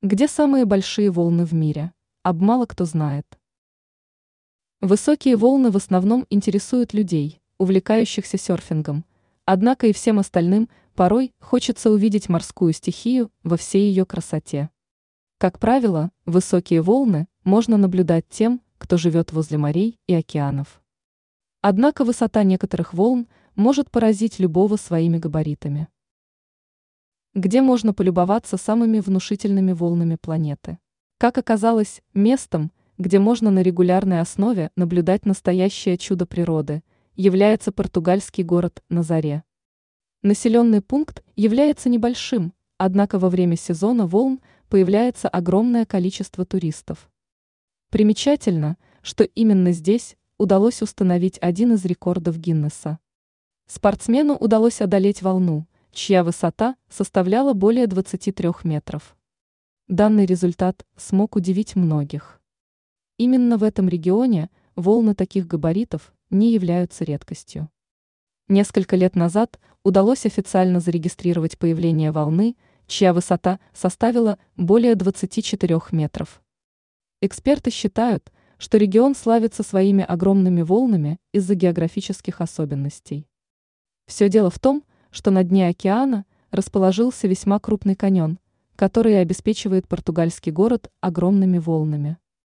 Где самые большие волны в мире? Об мало кто знает. Высокие волны в основном интересуют людей, увлекающихся серфингом, однако и всем остальным порой хочется увидеть морскую стихию во всей ее красоте. Как правило, высокие волны можно наблюдать тем, кто живет возле морей и океанов. Однако высота некоторых волн может поразить любого своими габаритами где можно полюбоваться самыми внушительными волнами планеты. Как оказалось, местом, где можно на регулярной основе наблюдать настоящее чудо природы, является португальский город Назаре. Населенный пункт является небольшим, однако во время сезона волн появляется огромное количество туристов. Примечательно, что именно здесь удалось установить один из рекордов Гиннесса. Спортсмену удалось одолеть волну – чья высота составляла более 23 метров. Данный результат смог удивить многих. Именно в этом регионе волны таких габаритов не являются редкостью. Несколько лет назад удалось официально зарегистрировать появление волны, чья высота составила более 24 метров. Эксперты считают, что регион славится своими огромными волнами из-за географических особенностей. Все дело в том, что на дне океана расположился весьма крупный каньон, который обеспечивает португальский город огромными волнами.